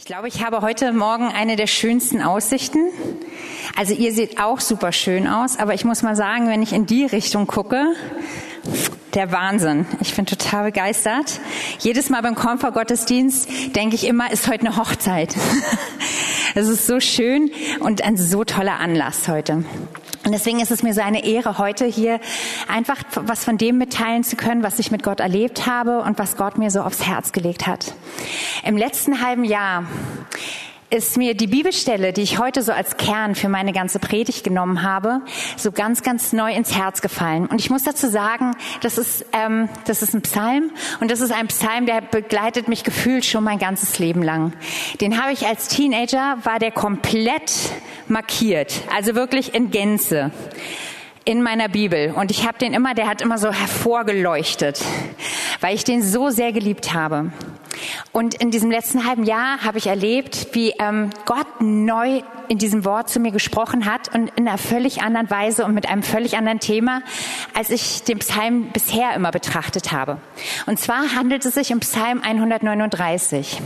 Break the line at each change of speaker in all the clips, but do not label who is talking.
Ich glaube, ich habe heute Morgen eine der schönsten Aussichten. Also ihr seht auch super schön aus, aber ich muss mal sagen, wenn ich in die Richtung gucke, der Wahnsinn. Ich bin total begeistert. Jedes Mal beim Konfer-Gottesdienst denke ich immer, ist heute eine Hochzeit. Es ist so schön und ein so toller Anlass heute. Und deswegen ist es mir so eine Ehre, heute hier einfach was von dem mitteilen zu können, was ich mit Gott erlebt habe und was Gott mir so aufs Herz gelegt hat. Im letzten halben Jahr ist mir die Bibelstelle, die ich heute so als Kern für meine ganze Predigt genommen habe, so ganz, ganz neu ins Herz gefallen. Und ich muss dazu sagen, das ist, ähm, das ist ein Psalm und das ist ein Psalm, der begleitet mich gefühlt schon mein ganzes Leben lang. Den habe ich als Teenager, war der komplett markiert, also wirklich in Gänze in meiner Bibel und ich habe den immer, der hat immer so hervorgeleuchtet, weil ich den so sehr geliebt habe. Und in diesem letzten halben Jahr habe ich erlebt, wie ähm, Gott neu in diesem Wort zu mir gesprochen hat und in einer völlig anderen Weise und mit einem völlig anderen Thema, als ich den Psalm bisher immer betrachtet habe. Und zwar handelt es sich um Psalm 139.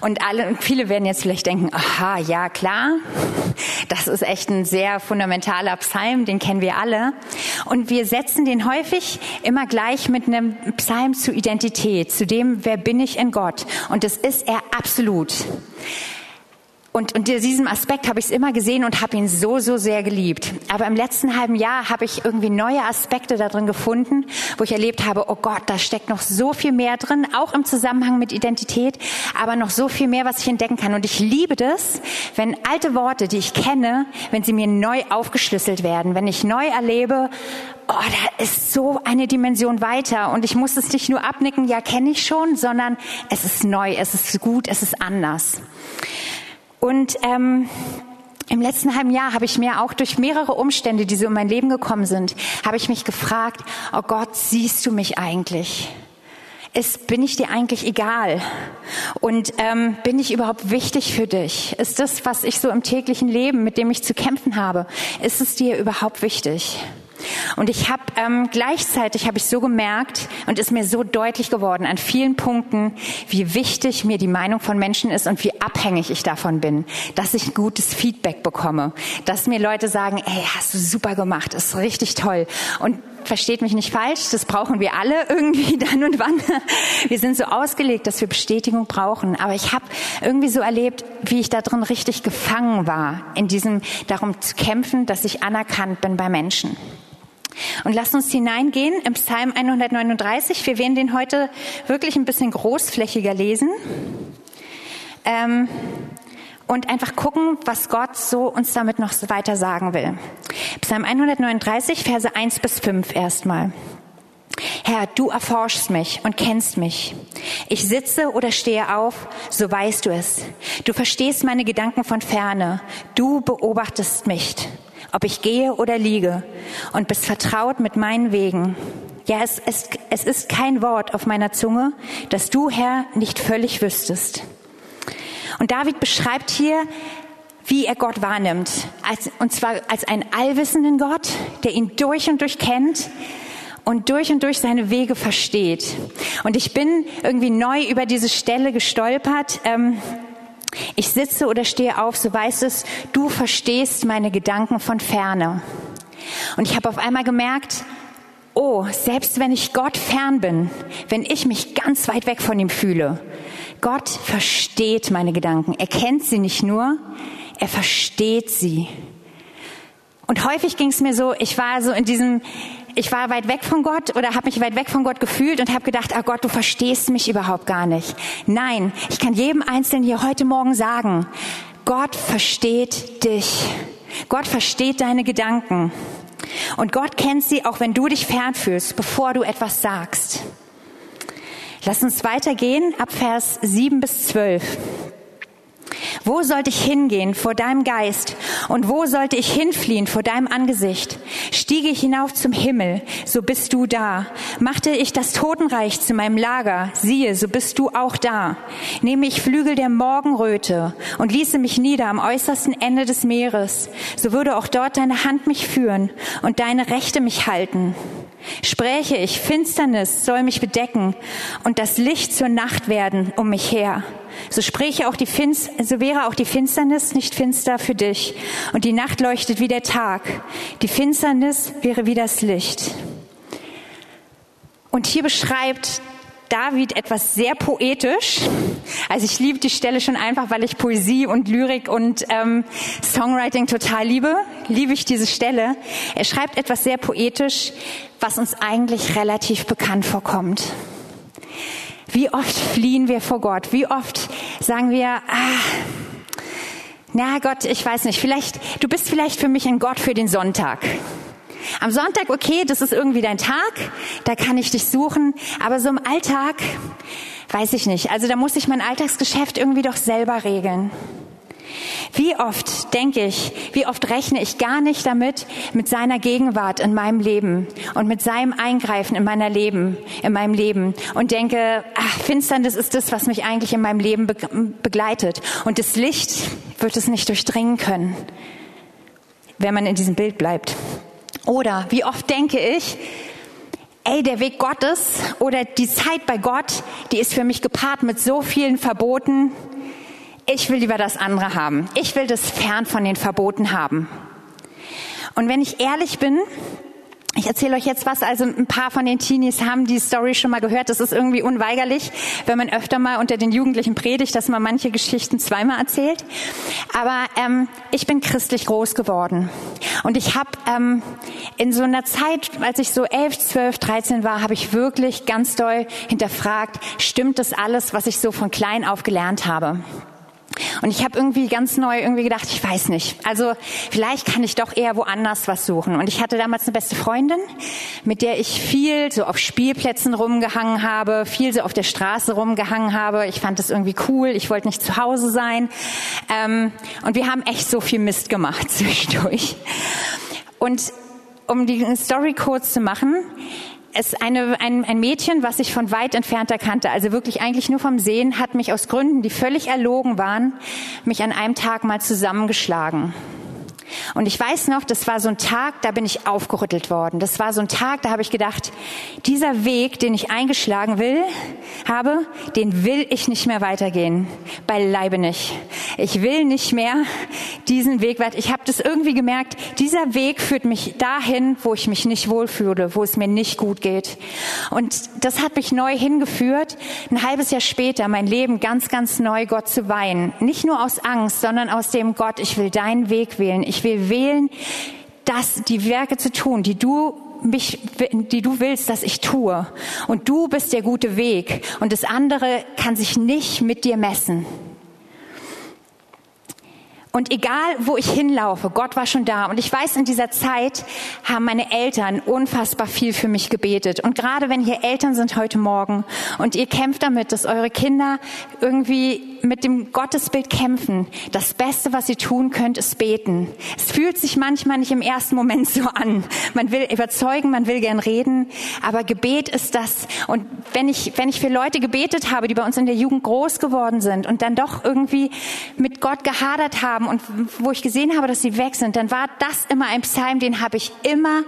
Und alle, viele werden jetzt vielleicht denken, aha, ja klar, das ist echt ein sehr fundamentaler Psalm, den kennen wir alle. Und wir setzen den häufig immer gleich mit einem Psalm zur Identität, zu dem, wer bin ich in Gott. Und das ist er absolut. Und, in diesem Aspekt habe ich es immer gesehen und habe ihn so, so sehr geliebt. Aber im letzten halben Jahr habe ich irgendwie neue Aspekte da drin gefunden, wo ich erlebt habe, oh Gott, da steckt noch so viel mehr drin, auch im Zusammenhang mit Identität, aber noch so viel mehr, was ich entdecken kann. Und ich liebe das, wenn alte Worte, die ich kenne, wenn sie mir neu aufgeschlüsselt werden, wenn ich neu erlebe, oh, da ist so eine Dimension weiter und ich muss es nicht nur abnicken, ja, kenne ich schon, sondern es ist neu, es ist gut, es ist anders. Und ähm, im letzten halben Jahr habe ich mir auch durch mehrere Umstände, die so in mein Leben gekommen sind, habe ich mich gefragt, oh Gott, siehst du mich eigentlich? Ist, bin ich dir eigentlich egal? Und ähm, bin ich überhaupt wichtig für dich? Ist das, was ich so im täglichen Leben, mit dem ich zu kämpfen habe, ist es dir überhaupt wichtig? Und ich habe ähm, gleichzeitig habe ich so gemerkt und ist mir so deutlich geworden an vielen Punkten, wie wichtig mir die Meinung von Menschen ist und wie abhängig ich davon bin, dass ich gutes Feedback bekomme, dass mir Leute sagen, ey, hast du super gemacht, ist richtig toll. Und versteht mich nicht falsch, das brauchen wir alle irgendwie dann und wann. Wir sind so ausgelegt, dass wir Bestätigung brauchen. Aber ich habe irgendwie so erlebt, wie ich da drin richtig gefangen war, in diesem darum zu kämpfen, dass ich anerkannt bin bei Menschen. Und lasst uns hineingehen im Psalm 139. Wir werden den heute wirklich ein bisschen großflächiger lesen. Ähm, und einfach gucken, was Gott so uns damit noch weiter sagen will. Psalm 139, Verse 1 bis 5 erstmal. Herr, du erforschst mich und kennst mich. Ich sitze oder stehe auf, so weißt du es. Du verstehst meine Gedanken von ferne. Du beobachtest mich ob ich gehe oder liege und bist vertraut mit meinen Wegen. Ja, es, es, es ist kein Wort auf meiner Zunge, das du, Herr, nicht völlig wüsstest. Und David beschreibt hier, wie er Gott wahrnimmt. Als, und zwar als einen allwissenden Gott, der ihn durch und durch kennt und durch und durch seine Wege versteht. Und ich bin irgendwie neu über diese Stelle gestolpert. Ähm, ich sitze oder stehe auf, so weißt es, du verstehst meine Gedanken von ferne. Und ich habe auf einmal gemerkt, oh, selbst wenn ich Gott fern bin, wenn ich mich ganz weit weg von ihm fühle, Gott versteht meine Gedanken. Er kennt sie nicht nur, er versteht sie. Und häufig ging es mir so, ich war so in diesem ich war weit weg von Gott oder habe mich weit weg von Gott gefühlt und habe gedacht, ah Gott, du verstehst mich überhaupt gar nicht. Nein, ich kann jedem Einzelnen hier heute Morgen sagen, Gott versteht dich. Gott versteht deine Gedanken. Und Gott kennt sie, auch wenn du dich fern fühlst, bevor du etwas sagst. Lass uns weitergehen ab Vers 7 bis 12. Wo sollte ich hingehen vor deinem Geist? Und wo sollte ich hinfliehen vor deinem Angesicht? Stiege ich hinauf zum Himmel, so bist du da. Machte ich das Totenreich zu meinem Lager, siehe, so bist du auch da. Nehme ich Flügel der Morgenröte und ließe mich nieder am äußersten Ende des Meeres, so würde auch dort deine Hand mich führen und deine Rechte mich halten. Spräche ich, Finsternis soll mich bedecken und das Licht zur Nacht werden um mich her. So spräche auch die Finst so wäre auch die Finsternis nicht finster für dich und die Nacht leuchtet wie der Tag. Die Finsternis wäre wie das Licht. Und hier beschreibt David etwas sehr poetisch. Also ich liebe die Stelle schon einfach, weil ich Poesie und Lyrik und ähm, Songwriting total liebe. Liebe ich diese Stelle. Er schreibt etwas sehr poetisch, was uns eigentlich relativ bekannt vorkommt. Wie oft fliehen wir vor Gott? Wie oft sagen wir, ah, na Gott, ich weiß nicht, vielleicht, du bist vielleicht für mich ein Gott für den Sonntag. Am Sonntag, okay, das ist irgendwie dein Tag, da kann ich dich suchen, aber so im Alltag, weiß ich nicht. Also da muss ich mein Alltagsgeschäft irgendwie doch selber regeln. Wie oft denke ich, wie oft rechne ich gar nicht damit, mit seiner Gegenwart in meinem Leben und mit seinem Eingreifen in meiner Leben, in meinem Leben und denke, ach, Finsternis ist das, was mich eigentlich in meinem Leben begleitet und das Licht wird es nicht durchdringen können, wenn man in diesem Bild bleibt. Oder wie oft denke ich, ey, der Weg Gottes oder die Zeit bei Gott, die ist für mich gepaart mit so vielen Verboten. Ich will lieber das andere haben. Ich will das fern von den Verboten haben. Und wenn ich ehrlich bin, ich erzähle euch jetzt was. Also ein paar von den Teenies haben die Story schon mal gehört. Das ist irgendwie unweigerlich, wenn man öfter mal unter den Jugendlichen predigt, dass man manche Geschichten zweimal erzählt. Aber ähm, ich bin christlich groß geworden und ich habe ähm, in so einer Zeit, als ich so elf, zwölf, dreizehn war, habe ich wirklich ganz doll hinterfragt: Stimmt das alles, was ich so von klein auf gelernt habe? Und ich habe irgendwie ganz neu irgendwie gedacht, ich weiß nicht. Also vielleicht kann ich doch eher woanders was suchen. Und ich hatte damals eine beste Freundin, mit der ich viel so auf Spielplätzen rumgehangen habe, viel so auf der Straße rumgehangen habe. Ich fand das irgendwie cool. Ich wollte nicht zu Hause sein. Ähm, und wir haben echt so viel Mist gemacht zwischendurch. Und um die Story kurz zu machen, es eine, ein, ein Mädchen, was ich von weit entfernt erkannte, also wirklich eigentlich nur vom Sehen, hat mich aus Gründen, die völlig erlogen waren, mich an einem Tag mal zusammengeschlagen. Und ich weiß noch, das war so ein Tag, da bin ich aufgerüttelt worden. Das war so ein Tag, da habe ich gedacht, dieser Weg, den ich eingeschlagen will, habe, den will ich nicht mehr weitergehen. Beileibe nicht. Ich will nicht mehr diesen Weg weiter. Ich habe das irgendwie gemerkt, dieser Weg führt mich dahin, wo ich mich nicht wohlfühle, wo es mir nicht gut geht. Und das hat mich neu hingeführt, ein halbes Jahr später mein Leben ganz, ganz neu Gott zu weihen. Nicht nur aus Angst, sondern aus dem Gott, ich will deinen Weg wählen. Ich will wählen, das, die Werke zu tun, die du mich, die du willst, dass ich tue. Und du bist der gute Weg. Und das andere kann sich nicht mit dir messen. Und egal, wo ich hinlaufe, Gott war schon da. Und ich weiß, in dieser Zeit haben meine Eltern unfassbar viel für mich gebetet. Und gerade wenn hier Eltern sind heute Morgen und ihr kämpft damit, dass eure Kinder irgendwie mit dem Gottesbild kämpfen, das Beste, was ihr tun könnt, ist beten. Es fühlt sich manchmal nicht im ersten Moment so an. Man will überzeugen, man will gern reden, aber Gebet ist das. Und wenn ich, wenn ich für Leute gebetet habe, die bei uns in der Jugend groß geworden sind und dann doch irgendwie mit Gott gehadert haben, und wo ich gesehen habe, dass sie weg sind, dann war das immer ein Psalm, den habe ich immer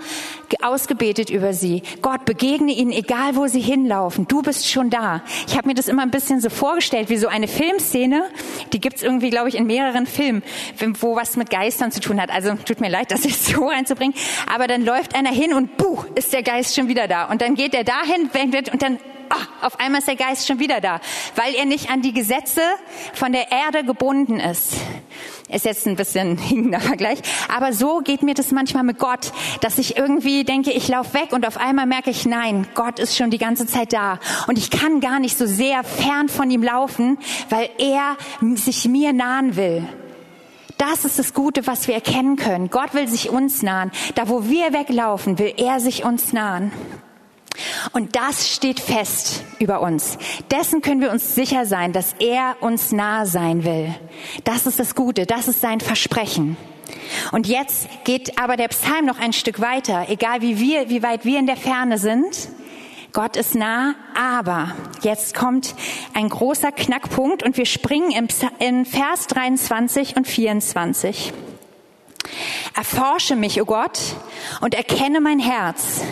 ausgebetet über sie. Gott, begegne ihnen, egal wo sie hinlaufen. Du bist schon da. Ich habe mir das immer ein bisschen so vorgestellt, wie so eine Filmszene. Die gibt's irgendwie, glaube ich, in mehreren Filmen, wo was mit Geistern zu tun hat. Also tut mir leid, das jetzt so reinzubringen. Aber dann läuft einer hin und buh, ist der Geist schon wieder da. Und dann geht er dahin und dann ah, auf einmal ist der Geist schon wieder da, weil er nicht an die Gesetze von der Erde gebunden ist. Ist jetzt ein bisschen hinkender Vergleich, aber so geht mir das manchmal mit Gott, dass ich irgendwie denke, ich laufe weg und auf einmal merke ich, nein, Gott ist schon die ganze Zeit da und ich kann gar nicht so sehr fern von ihm laufen, weil er sich mir nahen will. Das ist das Gute, was wir erkennen können. Gott will sich uns nahen. Da, wo wir weglaufen, will er sich uns nahen. Und das steht fest über uns. Dessen können wir uns sicher sein, dass er uns nahe sein will. Das ist das Gute, das ist sein Versprechen. Und jetzt geht aber der Psalm noch ein Stück weiter, egal wie wir, wie weit wir in der Ferne sind. Gott ist nah, aber jetzt kommt ein großer Knackpunkt und wir springen in Vers 23 und 24. Erforsche mich, o oh Gott, und erkenne mein Herz.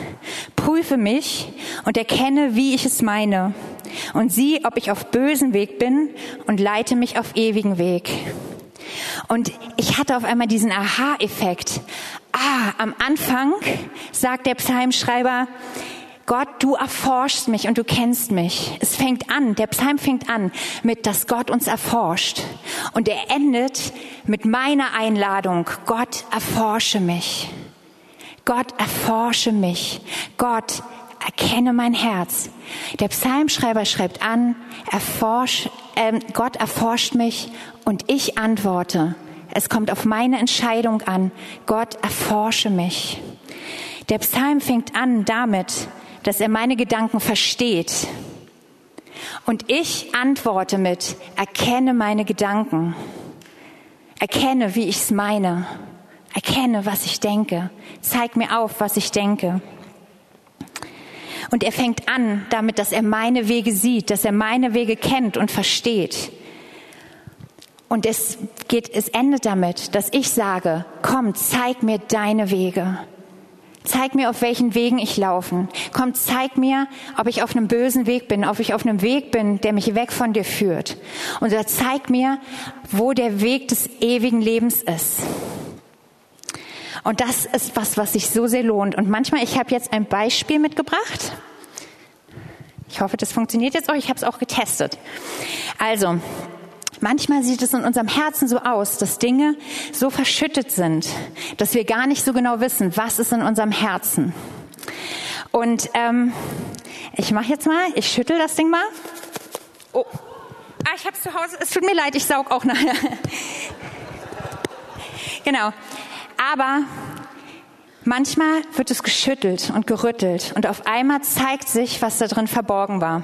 Prüfe mich und erkenne, wie ich es meine. Und sieh, ob ich auf bösen Weg bin und leite mich auf ewigen Weg. Und ich hatte auf einmal diesen Aha-Effekt. Ah, am Anfang sagt der Psalmschreiber, Gott, du erforschst mich und du kennst mich. Es fängt an, der Psalm fängt an mit, dass Gott uns erforscht. Und er endet mit meiner Einladung, Gott, erforsche mich. Gott, erforsche mich. Gott, erkenne mein Herz. Der Psalmschreiber schreibt an, erforsch, äh, Gott erforscht mich und ich antworte. Es kommt auf meine Entscheidung an. Gott, erforsche mich. Der Psalm fängt an damit, dass er meine Gedanken versteht. Und ich antworte mit, erkenne meine Gedanken. Erkenne, wie ich es meine. Erkenne, was ich denke. Zeig mir auf, was ich denke. Und er fängt an damit, dass er meine Wege sieht, dass er meine Wege kennt und versteht. Und es geht, es endet damit, dass ich sage, komm, zeig mir deine Wege. Zeig mir, auf welchen Wegen ich laufen. Komm, zeig mir, ob ich auf einem bösen Weg bin, ob ich auf einem Weg bin, der mich weg von dir führt. Und zeig mir, wo der Weg des ewigen Lebens ist. Und das ist was, was sich so sehr lohnt. Und manchmal, ich habe jetzt ein Beispiel mitgebracht. Ich hoffe, das funktioniert jetzt auch. Ich habe es auch getestet. Also, Manchmal sieht es in unserem Herzen so aus, dass Dinge so verschüttet sind, dass wir gar nicht so genau wissen, was ist in unserem Herzen. Und ähm, ich mache jetzt mal, ich schüttel das Ding mal. Oh, ah, ich habe zu Hause. Es tut mir leid, ich saug auch nachher. genau. Aber manchmal wird es geschüttelt und gerüttelt und auf einmal zeigt sich, was da drin verborgen war.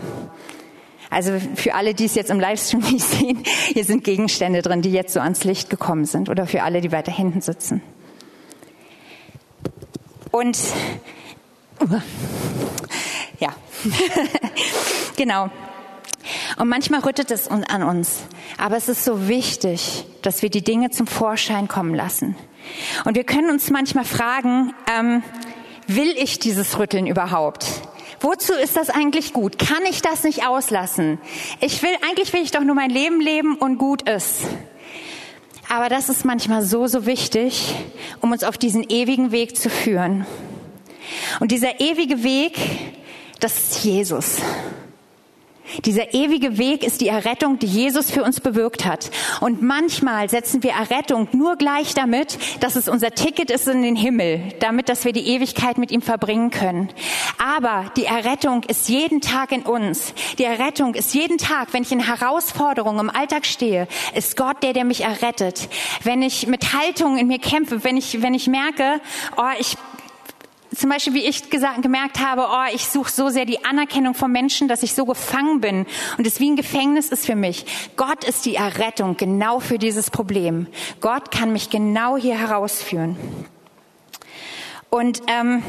Also für alle, die es jetzt im Livestream nicht sehen, hier sind Gegenstände drin, die jetzt so ans Licht gekommen sind oder für alle, die weiter hinten sitzen. Und ja, genau. Und manchmal rüttet es an uns. Aber es ist so wichtig, dass wir die Dinge zum Vorschein kommen lassen. Und wir können uns manchmal fragen, ähm, will ich dieses Rütteln überhaupt? Wozu ist das eigentlich gut? Kann ich das nicht auslassen? Ich will, eigentlich will ich doch nur mein Leben leben und gut ist. Aber das ist manchmal so, so wichtig, um uns auf diesen ewigen Weg zu führen. Und dieser ewige Weg, das ist Jesus. Dieser ewige Weg ist die Errettung, die Jesus für uns bewirkt hat. Und manchmal setzen wir Errettung nur gleich damit, dass es unser Ticket ist in den Himmel, damit, dass wir die Ewigkeit mit ihm verbringen können. Aber die Errettung ist jeden Tag in uns. Die Errettung ist jeden Tag, wenn ich in Herausforderungen im Alltag stehe, ist Gott der, der mich errettet. Wenn ich mit Haltung in mir kämpfe, wenn ich, wenn ich merke, oh, ich zum Beispiel, wie ich gesagt, gemerkt habe, oh, ich suche so sehr die Anerkennung von Menschen, dass ich so gefangen bin und es wie ein Gefängnis ist für mich. Gott ist die Errettung genau für dieses Problem. Gott kann mich genau hier herausführen. Und ähm,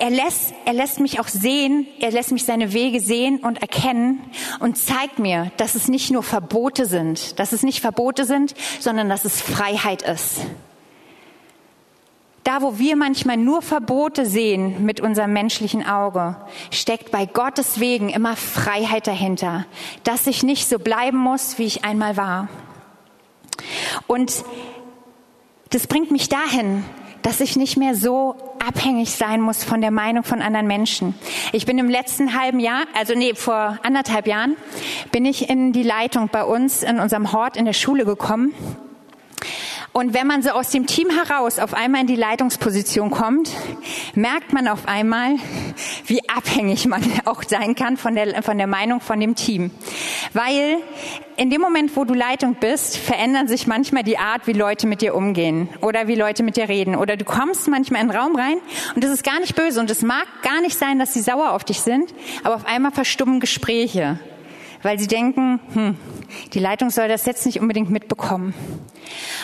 er lässt, er lässt mich auch sehen, er lässt mich seine Wege sehen und erkennen und zeigt mir, dass es nicht nur Verbote sind, dass es nicht Verbote sind, sondern dass es Freiheit ist. Da, wo wir manchmal nur Verbote sehen mit unserem menschlichen Auge, steckt bei Gottes Wegen immer Freiheit dahinter, dass ich nicht so bleiben muss, wie ich einmal war. Und das bringt mich dahin, dass ich nicht mehr so abhängig sein muss von der Meinung von anderen Menschen. Ich bin im letzten halben Jahr, also nee, vor anderthalb Jahren, bin ich in die Leitung bei uns in unserem Hort in der Schule gekommen. Und wenn man so aus dem Team heraus auf einmal in die Leitungsposition kommt, merkt man auf einmal, wie abhängig man auch sein kann von der, von der Meinung von dem Team. Weil in dem Moment, wo du Leitung bist, verändern sich manchmal die Art, wie Leute mit dir umgehen oder wie Leute mit dir reden. Oder du kommst manchmal in den Raum rein und das ist gar nicht böse und es mag gar nicht sein, dass sie sauer auf dich sind, aber auf einmal verstummen Gespräche weil sie denken, hm, die Leitung soll das jetzt nicht unbedingt mitbekommen.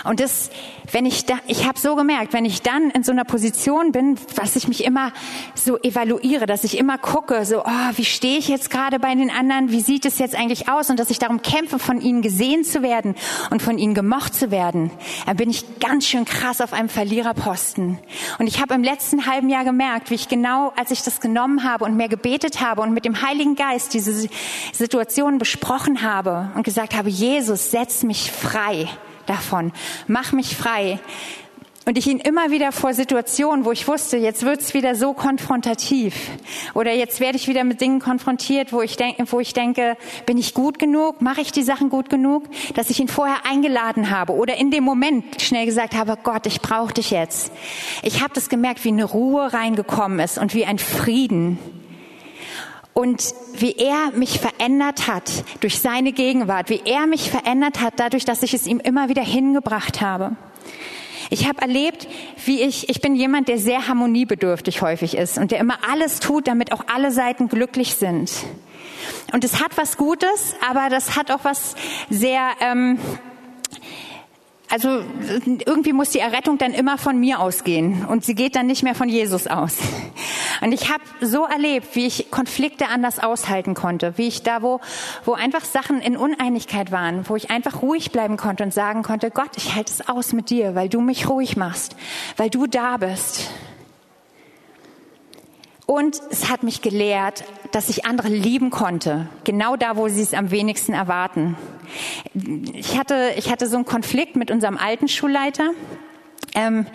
Und das, wenn ich da, ich habe so gemerkt, wenn ich dann in so einer Position bin, dass ich mich immer so evaluiere, dass ich immer gucke, so, oh, wie stehe ich jetzt gerade bei den anderen, wie sieht es jetzt eigentlich aus? Und dass ich darum kämpfe, von ihnen gesehen zu werden und von ihnen gemocht zu werden, dann bin ich ganz schön krass auf einem Verliererposten. Und ich habe im letzten halben Jahr gemerkt, wie ich genau, als ich das genommen habe und mehr gebetet habe und mit dem Heiligen Geist diese Situation besprochen habe und gesagt habe, Jesus, setz mich frei davon. Mach mich frei. Und ich ihn immer wieder vor Situationen, wo ich wusste, jetzt wird's wieder so konfrontativ oder jetzt werde ich wieder mit Dingen konfrontiert, wo ich denke, wo ich denke, bin ich gut genug, mache ich die Sachen gut genug, dass ich ihn vorher eingeladen habe oder in dem Moment schnell gesagt habe, Gott, ich brauche dich jetzt. Ich habe das gemerkt, wie eine Ruhe reingekommen ist und wie ein Frieden und wie er mich verändert hat durch seine Gegenwart, wie er mich verändert hat dadurch, dass ich es ihm immer wieder hingebracht habe. Ich habe erlebt, wie ich, ich bin jemand, der sehr harmoniebedürftig häufig ist und der immer alles tut, damit auch alle Seiten glücklich sind. Und es hat was Gutes, aber das hat auch was sehr, ähm, also irgendwie muss die Errettung dann immer von mir ausgehen und sie geht dann nicht mehr von Jesus aus. Und ich habe so erlebt, wie ich Konflikte anders aushalten konnte, wie ich da, wo, wo einfach Sachen in Uneinigkeit waren, wo ich einfach ruhig bleiben konnte und sagen konnte, Gott, ich halte es aus mit dir, weil du mich ruhig machst, weil du da bist. Und es hat mich gelehrt, dass ich andere lieben konnte, genau da, wo sie es am wenigsten erwarten. Ich hatte, ich hatte so einen Konflikt mit unserem alten Schulleiter. Ähm,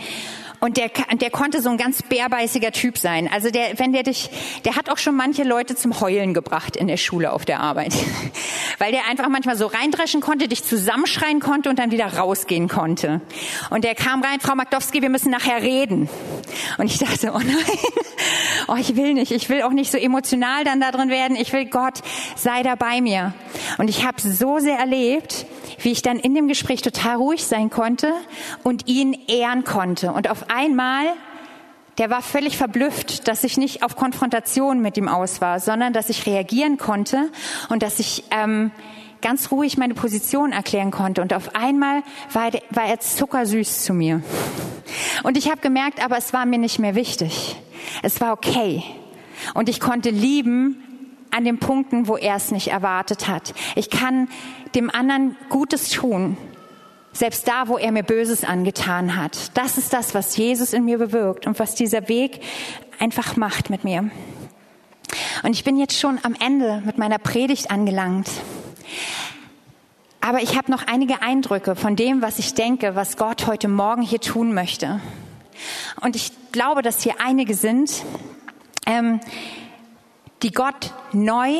und der, der konnte so ein ganz bärbeißiger Typ sein. Also der, wenn der dich, der hat auch schon manche Leute zum Heulen gebracht in der Schule auf der Arbeit. Weil der einfach manchmal so reindreschen konnte, dich zusammenschreien konnte und dann wieder rausgehen konnte. Und der kam rein, Frau Magdowski, wir müssen nachher reden. Und ich dachte, oh nein, oh ich will nicht, ich will auch nicht so emotional dann da drin werden. Ich will Gott, sei da bei mir. Und ich habe so sehr erlebt, wie ich dann in dem Gespräch total ruhig sein konnte und ihn ehren konnte. Und auf einmal, der war völlig verblüfft, dass ich nicht auf Konfrontation mit ihm aus war, sondern dass ich reagieren konnte und dass ich ähm, ganz ruhig meine Position erklären konnte. Und auf einmal war, war er zuckersüß zu mir. Und ich habe gemerkt, aber es war mir nicht mehr wichtig. Es war okay. Und ich konnte lieben an den Punkten, wo er es nicht erwartet hat. Ich kann dem anderen Gutes tun, selbst da, wo er mir Böses angetan hat. Das ist das, was Jesus in mir bewirkt und was dieser Weg einfach macht mit mir. Und ich bin jetzt schon am Ende mit meiner Predigt angelangt. Aber ich habe noch einige Eindrücke von dem, was ich denke, was Gott heute Morgen hier tun möchte. Und ich glaube, dass hier einige sind, ähm, die Gott neu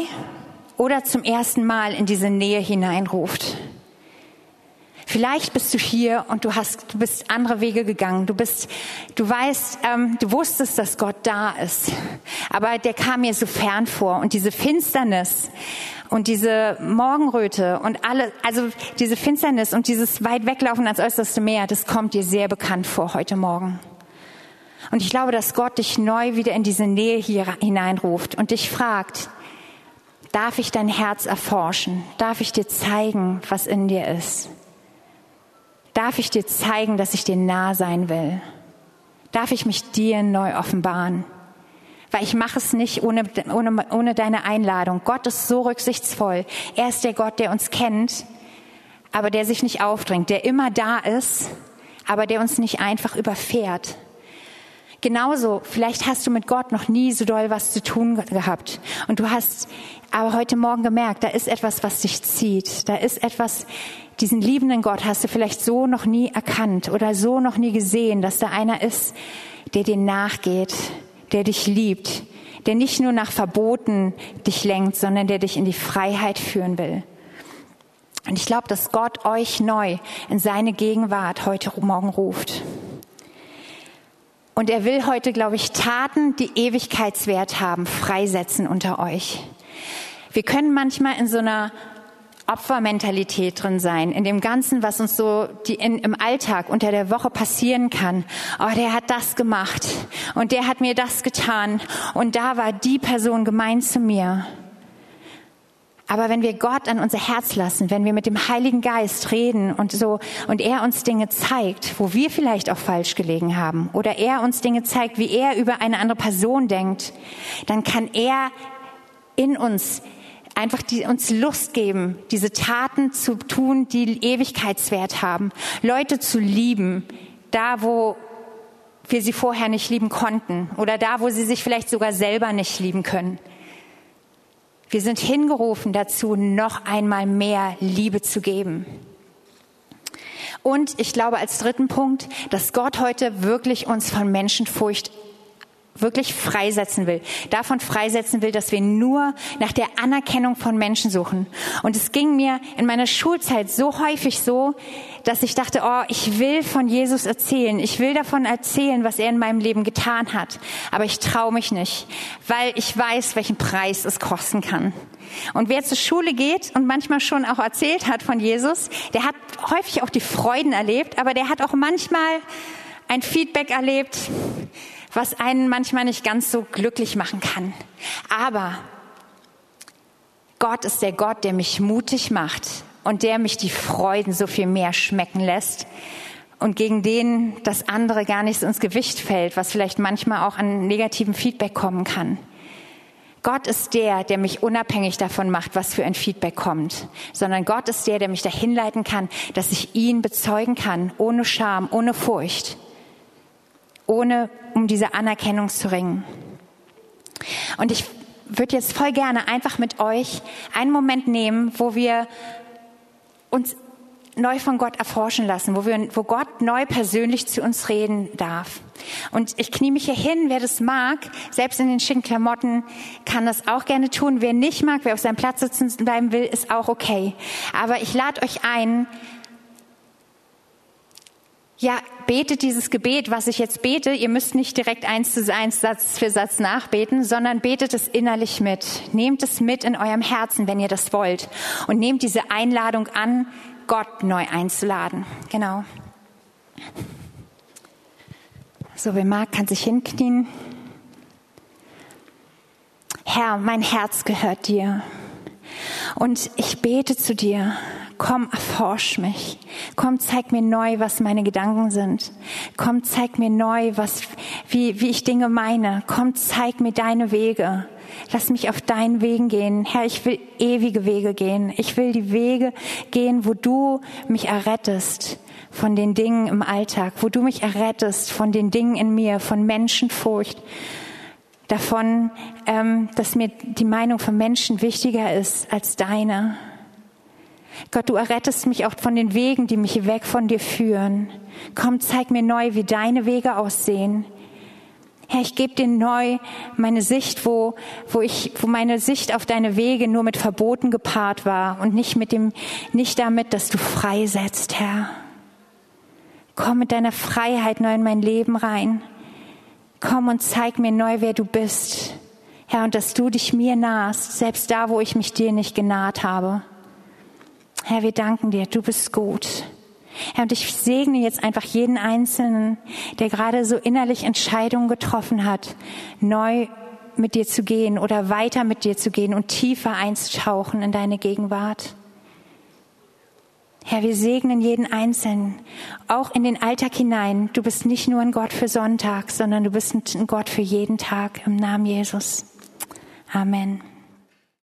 oder zum ersten Mal in diese Nähe hineinruft. Vielleicht bist du hier und du hast, du bist andere Wege gegangen. Du bist, du weißt, ähm, du wusstest, dass Gott da ist, aber der kam mir so fern vor und diese Finsternis und diese Morgenröte und alle, also diese Finsternis und dieses weit weglaufen ans äußerste Meer, das kommt dir sehr bekannt vor heute Morgen. Und ich glaube, dass Gott dich neu wieder in diese Nähe hier hineinruft und dich fragt, darf ich dein Herz erforschen? Darf ich dir zeigen, was in dir ist? Darf ich dir zeigen, dass ich dir nah sein will? Darf ich mich dir neu offenbaren? Weil ich mache es nicht ohne, ohne, ohne deine Einladung. Gott ist so rücksichtsvoll. Er ist der Gott, der uns kennt, aber der sich nicht aufdrängt, der immer da ist, aber der uns nicht einfach überfährt. Genauso, vielleicht hast du mit Gott noch nie so doll was zu tun gehabt. Und du hast aber heute Morgen gemerkt, da ist etwas, was dich zieht. Da ist etwas, diesen liebenden Gott hast du vielleicht so noch nie erkannt oder so noch nie gesehen, dass da einer ist, der dir nachgeht, der dich liebt, der nicht nur nach Verboten dich lenkt, sondern der dich in die Freiheit führen will. Und ich glaube, dass Gott euch neu in seine Gegenwart heute Morgen ruft. Und er will heute, glaube ich, Taten, die Ewigkeitswert haben, freisetzen unter euch. Wir können manchmal in so einer Opfermentalität drin sein, in dem Ganzen, was uns so die in, im Alltag unter der Woche passieren kann. Oh, der hat das gemacht und der hat mir das getan und da war die Person gemein zu mir. Aber wenn wir Gott an unser Herz lassen, wenn wir mit dem Heiligen Geist reden und so, und er uns Dinge zeigt, wo wir vielleicht auch falsch gelegen haben, oder er uns Dinge zeigt, wie er über eine andere Person denkt, dann kann er in uns einfach die, uns Lust geben, diese Taten zu tun, die Ewigkeitswert haben, Leute zu lieben, da wo wir sie vorher nicht lieben konnten oder da wo sie sich vielleicht sogar selber nicht lieben können. Wir sind hingerufen dazu, noch einmal mehr Liebe zu geben. Und ich glaube als dritten Punkt, dass Gott heute wirklich uns von Menschenfurcht wirklich freisetzen will. Davon freisetzen will, dass wir nur nach der Anerkennung von Menschen suchen. Und es ging mir in meiner Schulzeit so häufig so, dass ich dachte, oh, ich will von Jesus erzählen. Ich will davon erzählen, was er in meinem Leben getan hat. Aber ich traue mich nicht, weil ich weiß, welchen Preis es kosten kann. Und wer zur Schule geht und manchmal schon auch erzählt hat von Jesus, der hat häufig auch die Freuden erlebt, aber der hat auch manchmal ein Feedback erlebt, was einen manchmal nicht ganz so glücklich machen kann. Aber Gott ist der Gott, der mich mutig macht und der mich die Freuden so viel mehr schmecken lässt und gegen den das andere gar nicht so ins Gewicht fällt, was vielleicht manchmal auch an negativen Feedback kommen kann. Gott ist der, der mich unabhängig davon macht, was für ein Feedback kommt, sondern Gott ist der, der mich dahin leiten kann, dass ich ihn bezeugen kann, ohne Scham, ohne Furcht ohne um diese Anerkennung zu ringen. Und ich würde jetzt voll gerne einfach mit euch einen Moment nehmen, wo wir uns neu von Gott erforschen lassen, wo, wir, wo Gott neu persönlich zu uns reden darf. Und ich knie mich hier hin, wer das mag, selbst in den schicken Klamotten, kann das auch gerne tun. Wer nicht mag, wer auf seinem Platz sitzen bleiben will, ist auch okay. Aber ich lade euch ein, ja, betet dieses Gebet, was ich jetzt bete. Ihr müsst nicht direkt eins zu eins Satz für Satz nachbeten, sondern betet es innerlich mit. Nehmt es mit in eurem Herzen, wenn ihr das wollt. Und nehmt diese Einladung an, Gott neu einzuladen. Genau. So, wer mag, kann sich hinknien. Herr, mein Herz gehört dir. Und ich bete zu dir komm, erforsch mich. Komm, zeig mir neu, was meine Gedanken sind. Komm, zeig mir neu, was, wie, wie ich Dinge meine. Komm, zeig mir deine Wege. Lass mich auf deinen Wegen gehen. Herr, ich will ewige Wege gehen. Ich will die Wege gehen, wo du mich errettest von den Dingen im Alltag, wo du mich errettest von den Dingen in mir, von Menschenfurcht, davon, ähm, dass mir die Meinung von Menschen wichtiger ist als deine. Gott, du errettest mich auch von den Wegen, die mich weg von dir führen. Komm, zeig mir neu, wie deine Wege aussehen. Herr, ich gebe dir neu meine Sicht, wo, wo ich, wo meine Sicht auf deine Wege nur mit Verboten gepaart war und nicht mit dem, nicht damit, dass du freisetzt, Herr. Komm mit deiner Freiheit neu in mein Leben rein. Komm und zeig mir neu, wer du bist. Herr, und dass du dich mir nahst, selbst da, wo ich mich dir nicht genaht habe. Herr, wir danken dir, du bist gut. Herr, und ich segne jetzt einfach jeden Einzelnen, der gerade so innerlich Entscheidungen getroffen hat, neu mit dir zu gehen oder weiter mit dir zu gehen und tiefer einzutauchen in deine Gegenwart. Herr, wir segnen jeden Einzelnen, auch in den Alltag hinein. Du bist nicht nur ein Gott für Sonntag, sondern du bist ein Gott für jeden Tag im Namen Jesus. Amen.